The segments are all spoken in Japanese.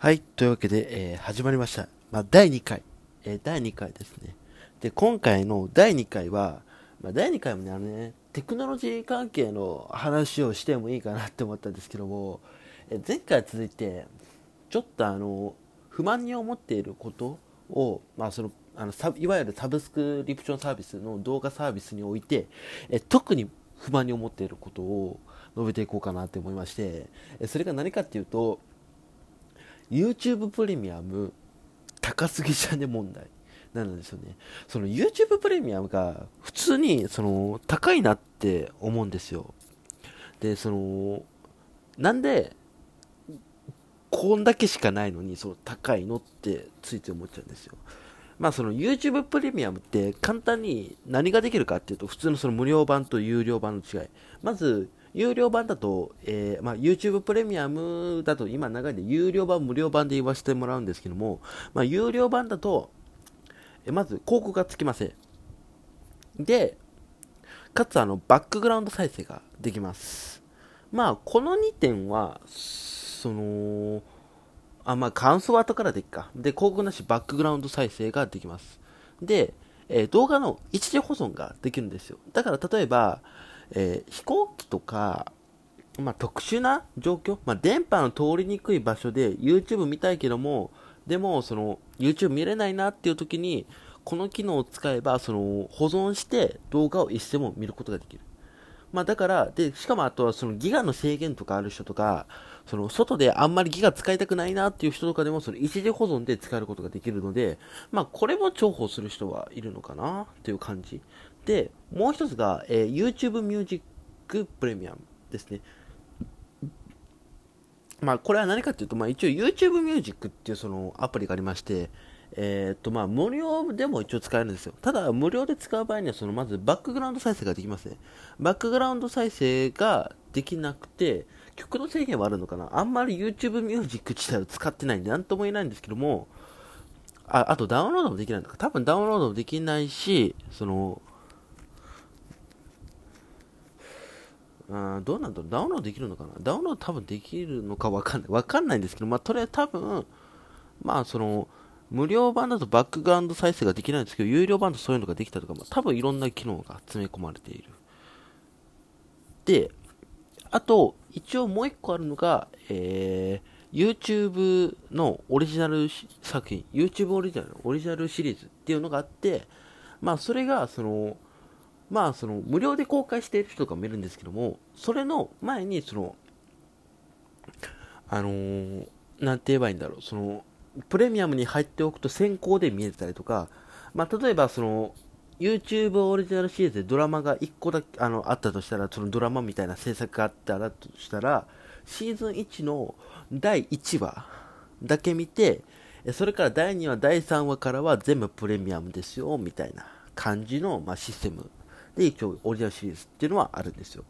はい。というわけで、えー始まりました。まあ、第2回。えー第2回ですね。で、今回の第2回は、まあ、第2回もね、あのね、テクノロジー関係の話をしてもいいかなって思ったんですけども、えー前回続いて、ちょっとあの、不満に思っていることを、まあ、その、あのサいわゆるサブスクリプションサービスの動画サービスにおいて、え特に不満に思っていることを述べていこうかなって思いまして、えそれが何かっていうと、YouTube プレミアム高すぎじゃね問題なんですよね。その YouTube プレミアムが普通にその高いなって思うんですよ。で、その、なんで、こんだけしかないのにその高いのってついて思っちゃうんですよ。まあその YouTube プレミアムって簡単に何ができるかっていうと普通のその無料版と有料版の違い。まず有料版だと、えーまあ、YouTube プレミアムだと今長いんで有料版無料版で言わせてもらうんですけども、まあ、有料版だと、えまず広告がつきません。で、かつあのバックグラウンド再生ができます。まあこの2点は、その、あ、まあ、感想は後からでいいか。で、広告なしバックグラウンド再生ができます。で、えー動画の一時保存ができるんですよ。だから例えば、えー飛行機とか、まあ、特殊な状況、まあ、電波の通りにくい場所で YouTube 見たいけども、でも、その、YouTube 見れないなっていう時に、この機能を使えば、その、保存して動画をいつでも見ることができる。まあだから、で、しかもあとはそのギガの制限とかある人とか、その外であんまりギガ使いたくないなっていう人とかでもその一時保存で使えることができるので、まあこれも重宝する人はいるのかなっていう感じ。で、もう一つが、えー YouTube Music Premium ですね。まあこれは何かっていうと、まあ一応 YouTube Music っていうそのアプリがありまして、えーっとまあ無料でも一応使えるんですよ。ただ無料で使う場合にはそのまずバックグラウンド再生ができません。バックグラウンド再生ができなくて、曲の制限はあるのかなあんまり YouTube Music 自体を使ってないんで何とも言えないんですけども、ああとダウンロードもできないのか多分ダウンロードもできないし、その、あーどうなんだろう？ダウンロードできるのかな？ダウンロード多分できるのかわかんない。わかんないんですけど、まあ、とりあえず多分、まあ、その、無料版だとバックグラウンド再生ができないんですけど、有料版とそういうのができたとか、まあ、多分いろんな機能が詰め込まれている。で、あと、一応もう一個あるのが、えー、YouTube のオリジナル作品、YouTube オリジナル、オリジナルシリーズっていうのがあって、まあ、それが、その、まあ、その、無料で公開している人とかもいるんですけども、それの前に、その、あのーなんて言えばいいんだろう、その、プレミアムに入っておくと先行で見えたりとか、まあ、例えば、その、YouTube オリジナルシリーズでドラマが1個だけあのあったとしたら、そのドラマみたいな制作があったらとしたら、シーズン1の第1話だけ見て、それから第2話、第3話からは全部プレミアムですよ、みたいな感じの、まあ、システムで一応オリジナルシリーズっていうのはあるんですよ。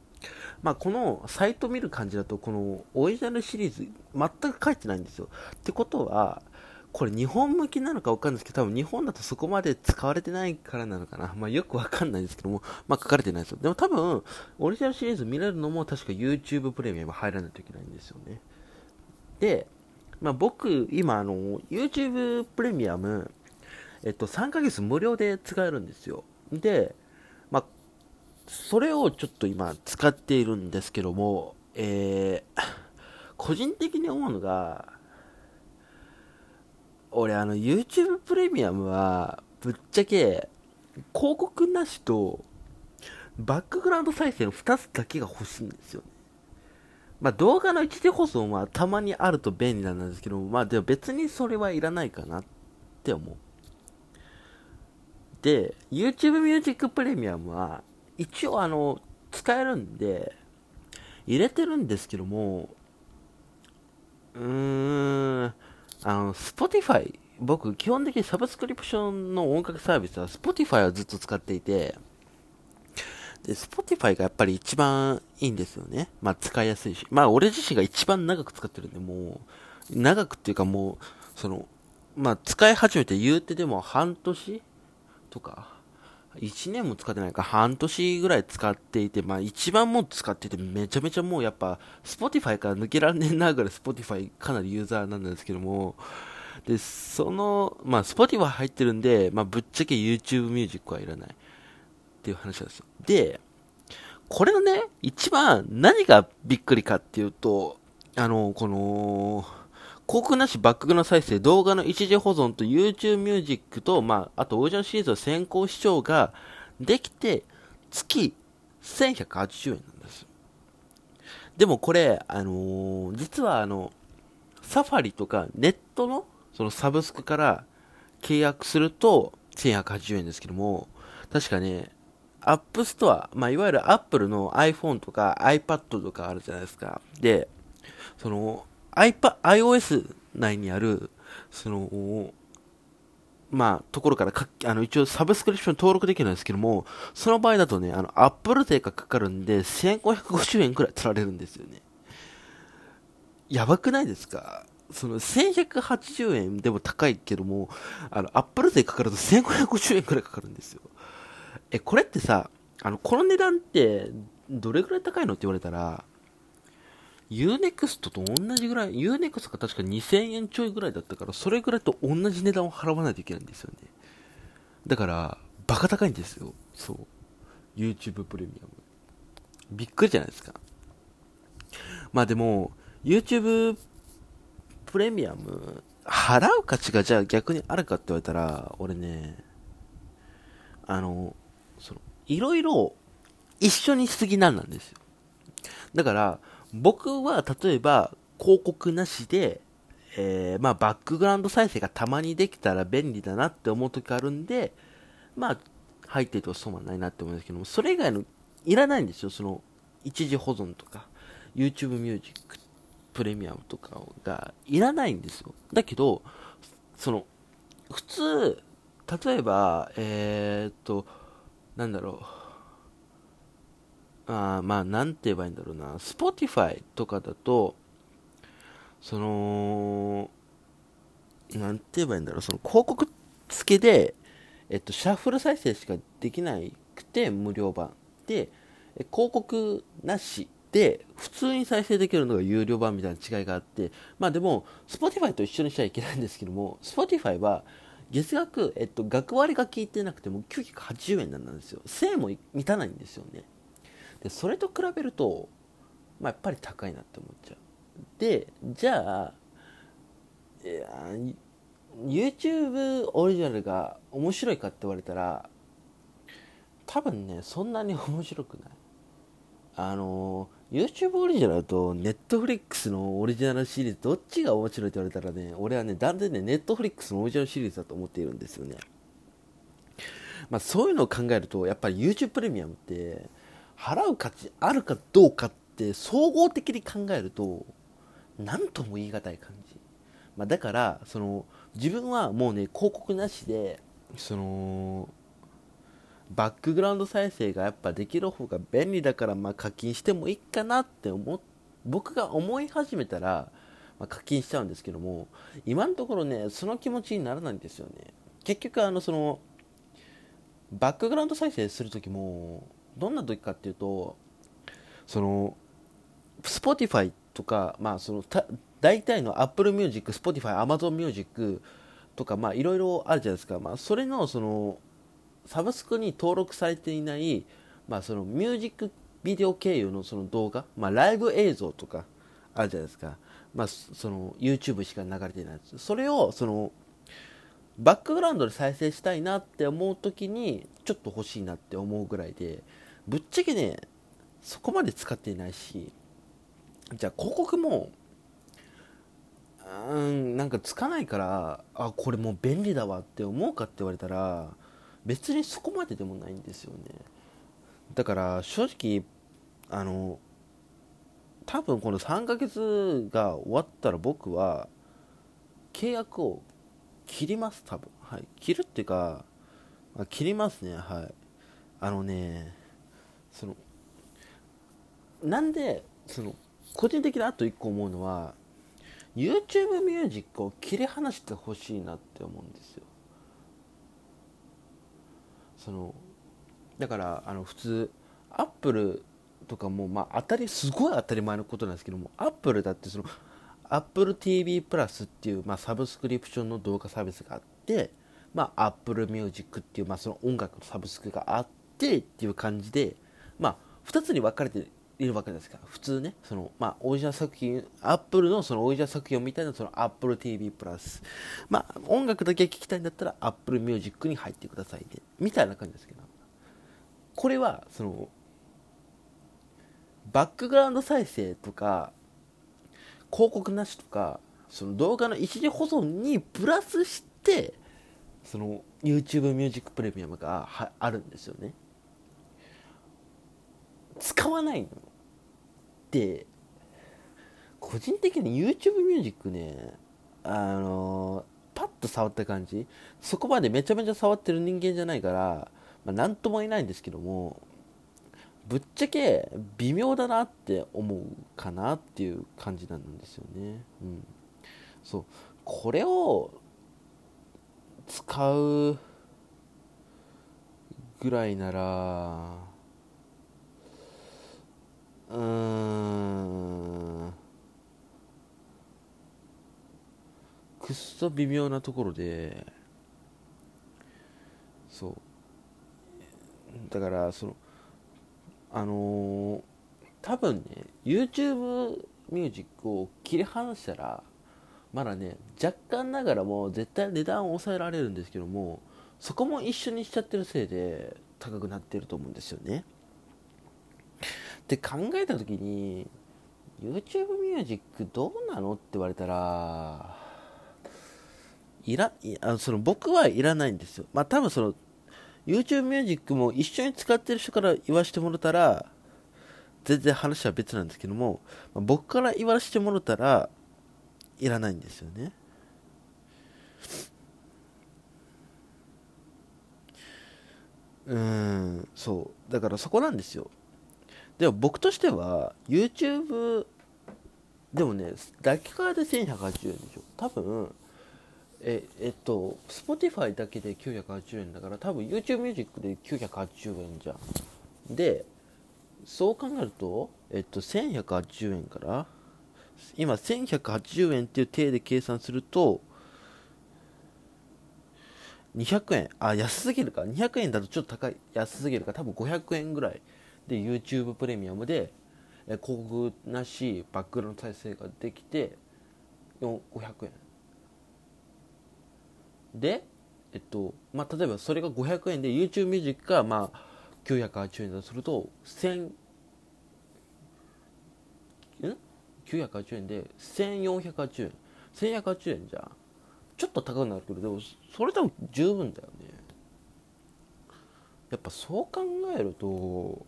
まあ、このサイト見る感じだと、このオリジナルシリーズ全く書いてないんですよ。ってことは、これ日本向きなのかわかんないですけど、多分日本だとそこまで使われてないからなのかな。まあよくわかんないですけども、まあ書かれてないですよ。でも多分、オリジナルシリーズ見れるのも確か YouTube プレミアム入らないといけないんですよね。で、まあ僕、今あの、YouTube プレミアム、えっと、3ヶ月無料で使えるんですよ。で、それをちょっと今使っているんですけども、えー、個人的に思うのが、俺あの YouTube プレミアムはぶっちゃけ広告なしとバックグラウンド再生の2つだけが欲しいんですよね。まあ動画の一時保存はたまにあると便利なんですけどまあでも別にそれはいらないかなって思う。で、YouTube Music プレミアムは一応あの使えるんで入れてるんですけどもうーんあの、Spotify、僕、基本的にサブスクリプションの音楽サービスは Spotify をずっと使っていて、で、Spotify がやっぱり一番いいんですよね。まあ、使いやすいし。まあ、俺自身が一番長く使ってるんで、もう、長くっていうかもう、その、まあ、使い始めて言うてでも半年とか、1年も使ってないか、半年ぐらい使っていて、まあ一番もう使ってて、めちゃめちゃもうやっぱ、Spotify から抜けられねえなぐらい Spotify かなりユーザーなんですけども、で、その、まあ Spotify 入ってるんで、まあぶっちゃけ YouTube ミュージックはいらない。っていう話なんですよ。で、これのね、一番何がびっくりかっていうと、あの、この、広告なしバックグラウンド再生、動画の一時保存と YouTube Music と、まあ、あとオーディションシリーズの先行視聴ができて、月1180円なんです。でもこれ、あのー、実はあの、 Safari とかネットのそのサブスクから契約すると1180円ですけども、確かね、 App Store、まあ、いわゆるアップルの iPhone とか iPad とかあるじゃないですか。で、その、iPad、iOS 内にある、その、まあ、ところからか、あの、一応サブスクリプション登録できるんですけども、その場合だとね、あの、 Apple 税がかかるんで、1550円くらい取られるんですよね。やばくないですか？その、1180円でも高いけども、あの、アップル税かかると1550円くらいかかるんですよ。え、これってさ、あの、この値段って、どれくらい高いのって言われたら、UNEXT と同じぐらい、UNEXT が確か2000円ちょいぐらいだったから、それぐらいと同じ値段を払わないといけないんですよね。だから、バカ高いんですよ。そう。YouTube プレミアム。びっくりじゃないですか。まあでも、YouTube プレミアム、払う価値がじゃあ逆にあるかって言われたら、俺ね、あの、その、いろいろ一緒にしすぎなんなんですよ。だから、僕は例えば広告なしで、えー、まあバックグラウンド再生がたまにできたら便利だなって思う時あるんで、まあ入ってると損はないなって思うんですけども、それ以外のいらないんですよ。その一時保存とか、YouTube ミュージックプレミアムとかがいらないんですよ。だけど、その、普通、例えば、えー、っと、なんだろう。あまあ、なんて言えばいいんだろうな、Spotify とかだと、その、なんて言えばいいんだろう、その広告付けで、えっと、シャッフル再生しかできなくて無料版。で、広告なしで、普通に再生できるのが有料版みたいな違いがあって、まあでも、Spotify と一緒にしちゃいけないんですけども、Spotify は、月額、えっと、額割が効いてなくても980円なんですよ。1000円も満たないんですよね。でそれと比べると、まあ、やっぱり高いなって思っちゃう。でじゃあいや YouTube オリジナルが面白いかって言われたら多分ねそんなに面白くない。あの YouTube オリジナルと Netflix のオリジナルシリーズどっちが面白いって言われたらね俺はね断然ね Netflix のオリジナルシリーズだと思っているんですよね。まあそういうのを考えるとやっぱり YouTube プレミアムって払う価値あるかどうかって総合的に考えると何とも言い難い感じ、まあ、だからその自分はもうね広告なしでそのバックグラウンド再生がやっぱできる方が便利だからまあ課金してもいいかなって思僕が思い始めたら、まあ、課金しちゃうんですけども今のところねその気持ちにならないんですよね。結局あのそのバックグラウンド再生する時もどんな時かっていうとその Spotify とか、まあ、その大体の Apple Music、Spotify、Amazon Music とか、まあ、いろいろあるじゃないですか、まあ、それのそのサブスクに登録されていない、まあ、そのミュージックビデオ経由のその動画、まあ、ライブ映像とかあるじゃないですか、まあ、その YouTube しか流れてないそれをそのバックグラウンドで再生したいなって思う時にちょっと欲しいなって思うぐらいで。ぶっちゃけねそこまで使っていないしじゃあ広告もうんなんかつかないからあこれもう便利だわって思うかって言われたら別にそこまででもないんですよね。だから正直あの多分この3ヶ月が終わったら僕は契約を切ります多分。はい。切るっていうか、切りますね。はい。あのねその。なんでその個人的にあと1個思うのは YouTube ミュージックを切り離してほしいなって思うんですよ。そのだからあの普通アップルとかもまあ当たりすごい当たり前のことなんですけどもアップルだってその AppleTV プラスっていう、まあ、サブスクリプションの動画サービスがあって、まあ、Apple Music っていう、まあ、その音楽のサブスクがあってっていう感じで、まあ、2つに分かれているわけですから普通ねその、まあ、オリジナル作品 Apple のそのオリジナル作品を見たいのはその AppleTV プラス、まあ、音楽だけ聴きたいんだったら Apple Music に入ってくださいね。みたいな感じですけど。これはそのバックグラウンド再生とか広告なしとかその動画の一時保存にプラスしてその YouTube ミュージックプレミアムがあるんですよね。使わないで個人的に YouTube ミュージックねあのパッと触った感じそこまでめちゃめちゃ触ってる人間じゃないから、まあ、何とも言えないんですけどもぶっちゃけ微妙だなって思うかなっていう感じなんですよね。うん、そうこれを使うぐらいならうん。くっそ微妙なところでそう。だからそのあのー、多分ね YouTube ミュージックを切り離したらまだね若干ながらも絶対値段を抑えられるんですけどもそこも一緒にしちゃってるせいで高くなってると思うんですよね。で考えた時に YouTube ミュージックどうなのって言われたらいらあのその僕はいらないんですよまあ多分その YouTube ミュージックも一緒に使ってる人から言わせてもらったら、全然話は別なんですけども、まあ、僕から言わせてもらったら、いらないんですよね。うん、そう。だからそこなんですよ。でも僕としては、YouTube、でもね、抱き替えで1180円でしょ。多分、ええっと Spotify だけで980円だから多分 YouTube ミュージックで980円じゃん。でそう考えるとえっと1180円から今1180円っていう体で計算すると200円。あ安すぎるか。200円だとちょっと高い。安すぎるか。多分500円ぐらい。で YouTube プレミアムで広告なしバックグラウンド再生ができて500円で、えっとまあ、例えばそれが500円で YouTube ミュージックがまあ980円だとすると1000ん？980円で1480円。1180円じゃちょっと高くなるけどでもそれでも十分だよね。やっぱそう考えると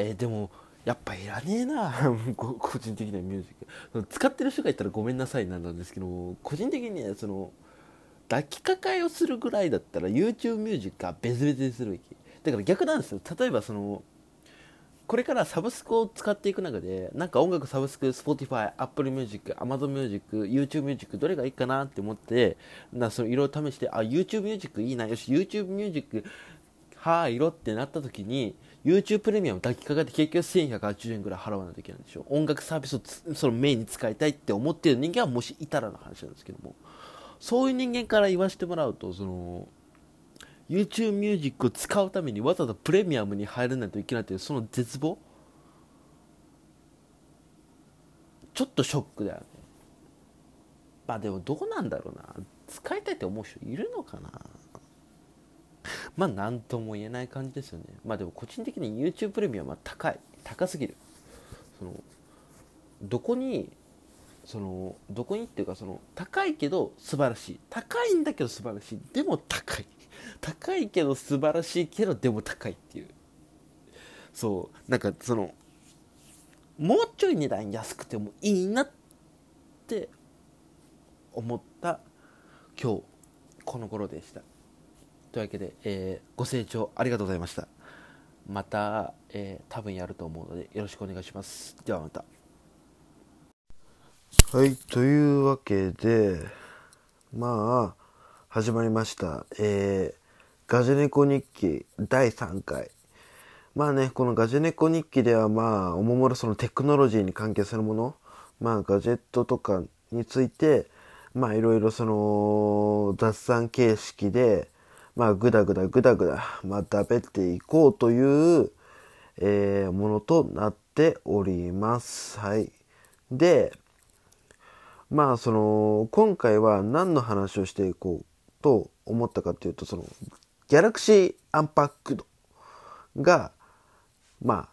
えー、でもやっぱいらねえな。個人的なミュージック。使ってる人がいたらごめんなさいなんですけど個人的にはその抱きかかえをするぐらいだったら YouTube ミュージックは別々にするべき。だから逆なんですよ。例えばそのこれからサブスクを使っていく中でなんか音楽サブスク Spotify、Apple Music、Amazon Music、YouTube Music どれがいいかなって思ってなその色々試してあ YouTube Music いいなよし YouTube Music はーいろってなった時に YouTube プレミアム抱きかかって結局1180円ぐらい払わないといけないんでしょ音楽サービスをそのメインに使いたいって思ってる人間はもしいたらの話なんですけども。そういう人間から言わせてもらうとその YouTube ミュージックを使うためにわざわざプレミアムに入らないといけないというその絶望。ちょっとショックだよね。まあでもどうなんだろうな。使いたいって思う人いるのかな。まあ何とも言えない感じですよね。まあでも個人的に YouTube プレミアムは高い。高すぎる。そのどこにそのどこにっていうかその高いけど素晴らしい。高いんだけど素晴らしい。でも高い。高いけど素晴らしいけどでも高いっていう。そう。なんかそのもうちょい値段安くてもいいなって思った今日この頃でした。というわけで、えー、ご清聴ありがとうございました。また、えー、多分やると思うのでよろしくお願いします。ではまた。はい、というわけで、まあ、始まりました。えー、ガジェネコ日記第3回。まあね、このガジェネコ日記ではまあ、おもむろそのテクノロジーに関係するもの、まあガジェットとかについて、まあいろいろその雑談形式で、まあぐだぐだぐだぐだ、まあ食べていこうという、えー、ものとなっております。はい。で、まあその、今回は何の話をしていこうと思ったかっていうと、その、ギャラクシーアンパックドが、ま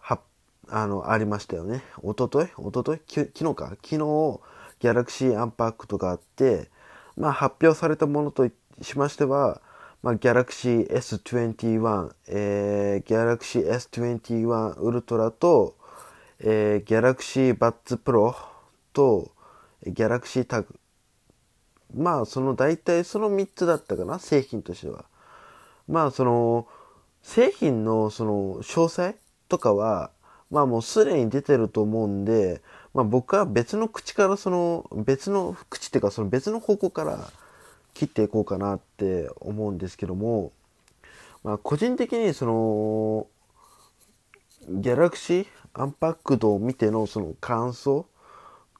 あ、は、あの、ありましたよね。おととい？おととい？昨日か？昨日、ギャラクシーアンパックドがあって、まあ、発表されたものといってしましては、まあ、ギャラクシー S21、えー、ギャラクシー S21 ウルトラと、えー、ギャラクシーバッツプロと、ギャラクシータグまあその大体その3つだったかな製品としては。まあその製品のその詳細とかはまあもうすでに出てると思うんで、まあ、僕は別の口からその別の口っていうかその別の方向から切っていこうかなって思うんですけども、まあ、個人的にそのギャラクシーアンパックドを見てのその感想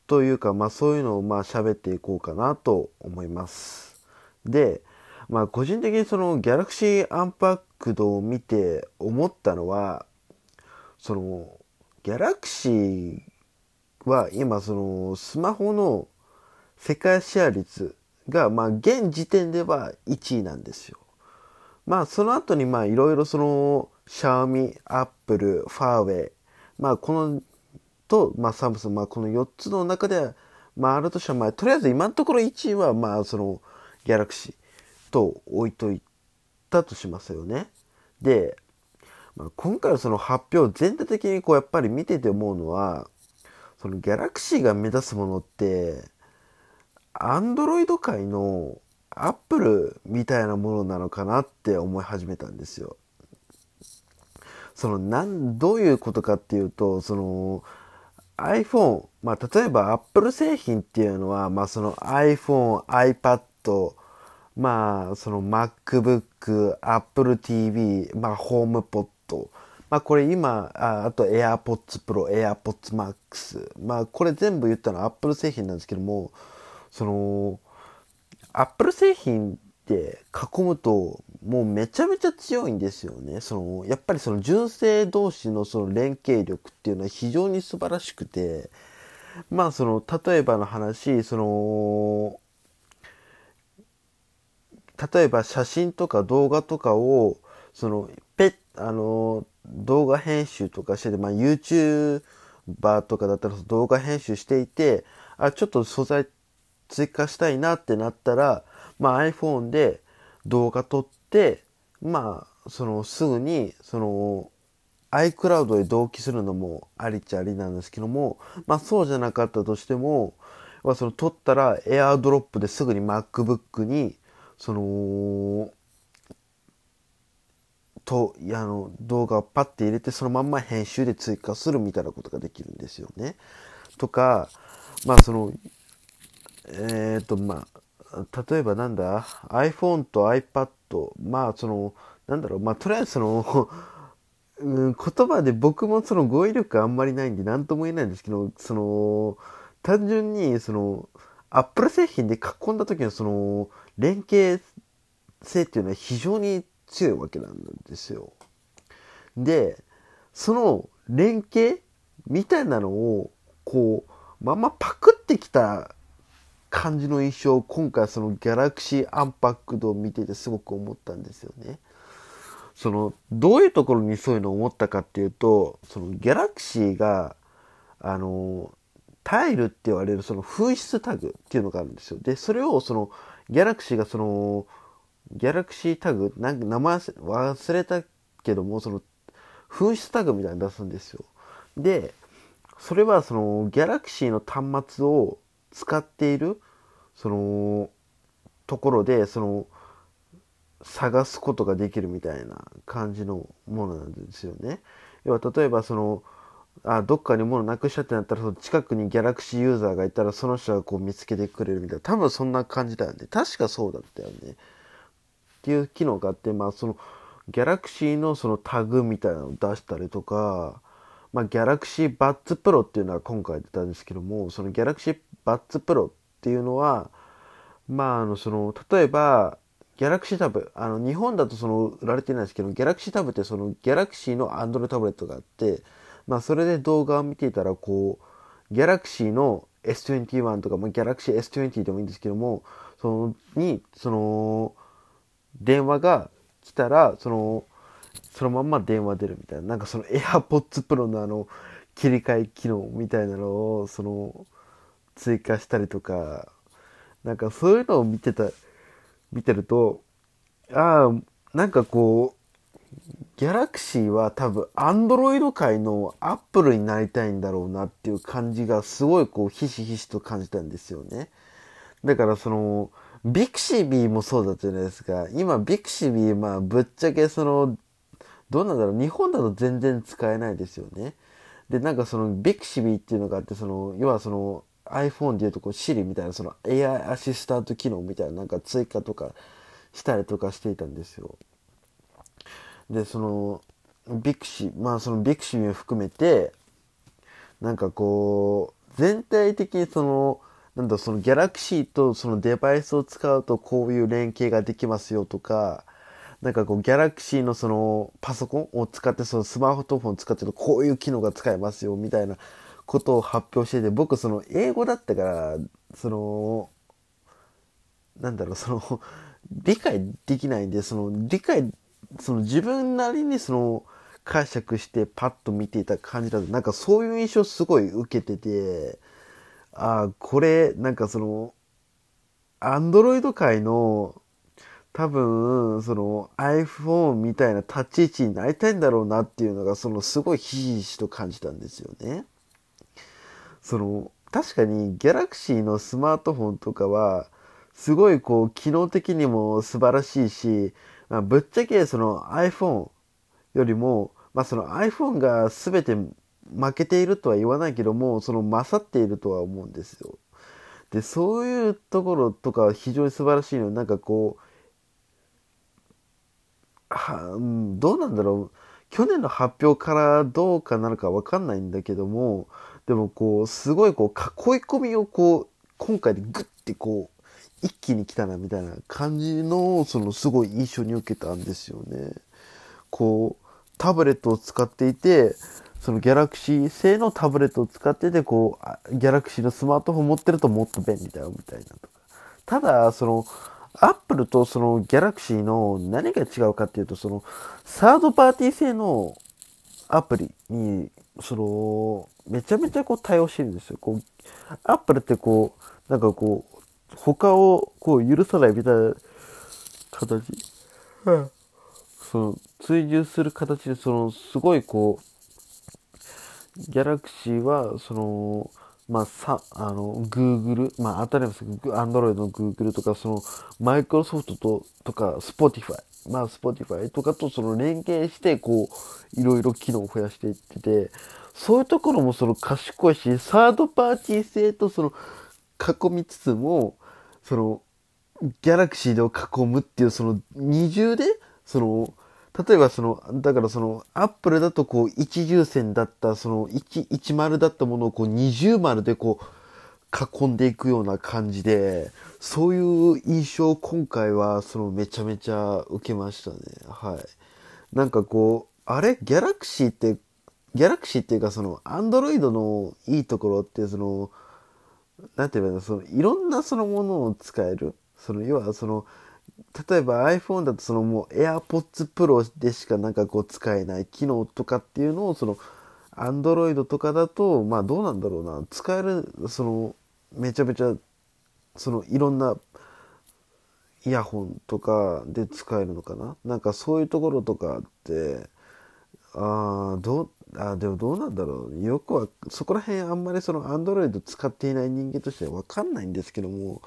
というか、まあそういうのをまあ喋っていこうかなと思います。で、まあ個人的にそのギャラクシーアンパックドを見て思ったのは、そのギャラクシーは今そのスマホの世界シェア率がまあ現時点では1位なんですよ。まあその後にまあいろいろそのシャオミ、アップル、ファーウェイ、まあこのと、まあ、サムスン、まあ、この4つの中では、まあ、あるとしては、まあ、とりあえず今のところ1位は、まあ、その、ギャラクシーと置いといたとしますよね。で、まあ、今回のその発表全体的にこうやっぱり見てて思うのはそのギャラクシーが目指すものってアンドロイド界のアップルみたいなものなのかなって思い始めたんですよ。そのなんどういうことかっていうとその iPhone、まあ、例えば Apple 製品っていうのは、まあ、その iPhone、iPad、まあ、その MacBook、Apple TV、まあ、HomePod、まあ、これ今、ああと AirPods Pro、AirPods Max、まあ、これ全部言ったのは Apple 製品なんですけども、その、Apple 製品って囲むともうめちゃめちゃ強いんですよね。そのやっぱりその純正同士のその連携力っていうのは非常に素晴らしくてまあその例えばの話その例えば写真とか動画とかをそのペあの動画編集とかしてて、まあ、YouTuber とかだったら動画編集していてあちょっと素材追加したいなってなったらまあ、iPhone で動画撮って、まあ、そのすぐに、その iCloud で同期するのもありっちゃありなんですけども、まあそうじゃなかったとしても、まあその撮ったら AirDrop ですぐに MacBook に、その、と、あの、動画をパッて入れてそのまんま編集で追加するみたいなことができるんですよね。とか、まあその、えっ、ー、と、まあ、例えばなんだ？iPhone と iPad まあそのなんだろう？まあとりあえずその うん、言葉で僕もその語彙力あんまりないんで何とも言えないんですけどその単純にそのアップル製品で囲んだ時のその連携性っていうのは非常に強いわけなんですよ。でその連携みたいなのをこうまんまパクってきた感じの印象を今回そのギャラクシーアンパックドを見ててすごく思ったんですよね。そのどういうところにそういうのを思ったかっていうとそのギャラクシーがあのタイルって言われるその紛失タグっていうのがあるんですよ。でそれをそのギャラクシーがそのギャラクシータグなんか名前忘れたけどもその紛失タグみたいに出すんですよ。でそれはそのギャラクシーの端末を使っているそのところでその探すことができるみたいな感じのものなんですよね。要は例えばそのあどっかに物なくしちゃってなったらその近くにギャラクシーユーザーがいたらその人がこう見つけてくれるみたいな。多分そんな感じだよね。確かそうだったよね。っていう機能があって、まあその、ギャラクシーのそのタグみたいなのを出したりとか、まあ、ギャラクシーバッツプロっていうのは今回出たんですけども、そのギャラクシーバッツプロっていうのは、まあ、あの、その、例えば、ギャラクシータブ、あの、日本だとその、売られてないんですけど、ギャラクシータブってその、ギャラクシーのアンドロイドタブレットがあって、まあ、それで動画を見ていたら、こう、ギャラクシーの S21 とか、まあ、ギャラクシー S20 でもいいんですけども、その、に、その、電話が来たら、その、そのまんま電話出るみたいな。なんかその AirPods Pro のあの、切り替え機能みたいなのを、その、追加したりとか、なんかそういうのを見てた、見てると、ああ、なんかこう、ギャラクシーは多分、アンドロイド界のアップルになりたいんだろうなっていう感じがすごいこう、ひしひしと感じたんですよね。だからその、ビクシビーもそうだったじゃないですか。今、ビクシビー、まあ、ぶっちゃけその、どうなんだろう。日本だと全然使えないですよね。で、なんかその、ビクシビっていうのがあって、その、要はその、iPhone でいうとこう Siri みたいなその AI アシスタント機能みたいななんか追加とかしたりとかしていたんですよ。で、その、ビクシ、まあそのビクシビを含めて、なんかこう、全体的にその、なんだそのギャラクシーとそのデバイスを使うとこういう連携ができますよとか、なんかこうギャラクシーのそのパソコンを使ってそのスマートフォンを使ってるこういう機能が使えますよみたいなことを発表してて僕その英語だったからそのなんだろうその理解できないんでその理解その自分なりにその解釈してパッと見ていた感じだとなんかそういう印象すごい受けててああ、これ、なんかその、アンドロイド界の多分、その iPhone みたいな立ち位置になりたいんだろうなっていうのが、そのすごいひしひしと感じたんですよね。その、確かに Galaxy のスマートフォンとかは、すごいこう、機能的にも素晴らしいし、まあ、ぶっちゃけその iPhone よりも、まあその iPhone が全て負けているとは言わないけども、その勝っているとは思うんですよ。で、そういうところとか非常に素晴らしいのなんかこう、どうなんだろう。去年の発表からどうかなるかわかんないんだけども、でもこう、すごいこう、囲い込みをこう、今回でグッてこう、一気に来たなみたいな感じの、そのすごい印象に受けたんですよね。こう、タブレットを使っていて、そのギャラクシー製のタブレットを使ってて、こう、ギャラクシーのスマートフォン持ってるともっと便利だよ、みたいなとか。ただ、その、アップルとそのギャラクシーの何が違うかっていうと、その、サードパーティー製のアプリに、その、めちゃめちゃこう対応してるんですよ。こう、アップルってこう、なんかこう、他をこう許さないみたいな形？うん。その、追従する形で、その、すごいこう、ギャラクシーは、その、まあ、さ、あの、Google、まあ、当たり前ですけど、Android の Google とか、その、マイクロソフトと、とか、Spotify、まあ、Spotify とかと、その、連携して、こう、いろいろ機能を増やしていってて、そういうところも、その、賢いし、サードパーティー性と、その、囲みつつも、その、ギャラクシーでを囲むっていう、その、二重で、その、例えばその、だからその、アップルだとこう、一重線だった、その、一、一丸だったものをこう、二重丸でこう、囲んでいくような感じで、そういう印象を今回は、その、めちゃめちゃ受けましたね。はい。なんかこう、あれ？ギャラクシーって、ギャラクシーっていうかその、アンドロイドのいいところって、その、なんて言えばいいの、その、いろんなそのものを使える？その、要はその、例えば iPhone だとそのもう AirPods Pro でしかなんかこう使えない機能とかっていうのをその Android とかだとまあどうなんだろうな。使えるそのめちゃめちゃそのいろんなイヤホンとかで使えるのかな。なんかそういうところとかってああどうあでもどうなんだろう。よくはそこら辺あんまりその Android 使っていない人間としては分かんないんですけども。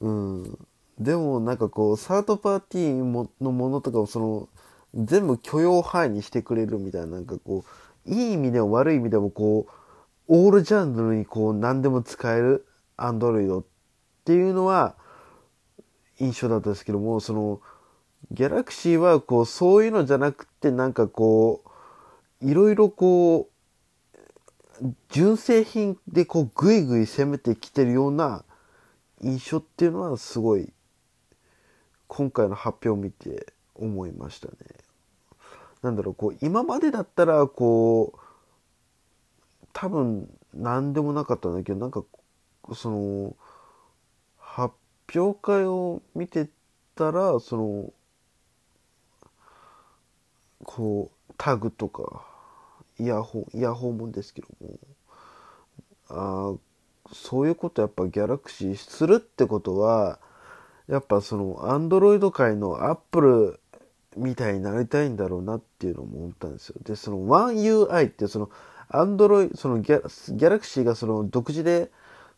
うん。でもなんかこう、サードパーティーのものとかをその、全部許容範囲にしてくれるみたいな、なんかこう、いい意味でも悪い意味でもこう、オールジャンルにこう、何でも使えるアンドロイドっていうのは、印象だったんですけども、その、ギャラクシーはこうそういうのじゃなくてなんかこういろいろこう純正品でこうグイグイ攻めてきてるような印象っていうのはすごい今回の発表を見て思いましたね。なんだろうこう今までだったらこう多分何でもなかったんだけどなんかその発表会を見てたらそのこうタグとかイヤホンイヤホンもんですけどもあそういうことやっぱギャラクシーするってことはやっぱそのアンドロイド界のアップルみたいになりたいんだろうなっていうのも思ったんですよ。で、その OneUI ってそのアンドロイそのギャギャラクシーがその独自で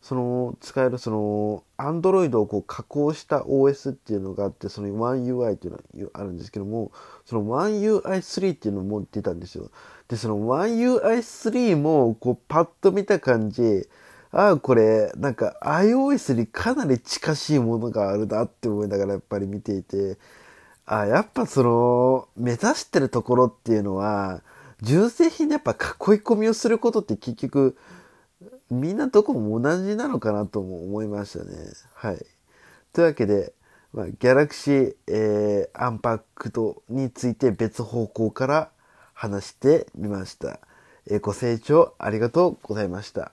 その使えるそのアンドロイドをこう加工した OS っていうのがあってその OneUI っていうのがあるんですけどもその OneUI3 っていうのも出たんですよでその OneUI3 もこうパッと見た感じああこれなんか iOS にかなり近しいものがあるなって思いながらやっぱり見ていてああやっぱその目指してるところっていうのは純正品でやっぱ囲い込みをすることって結局みんなどこも同じなのかなとも思いましたね。はい。というわけで、まあ、ギャラクシー、えー、アンパックトについて別方向から話してみました。えー、ご清聴ありがとうございました。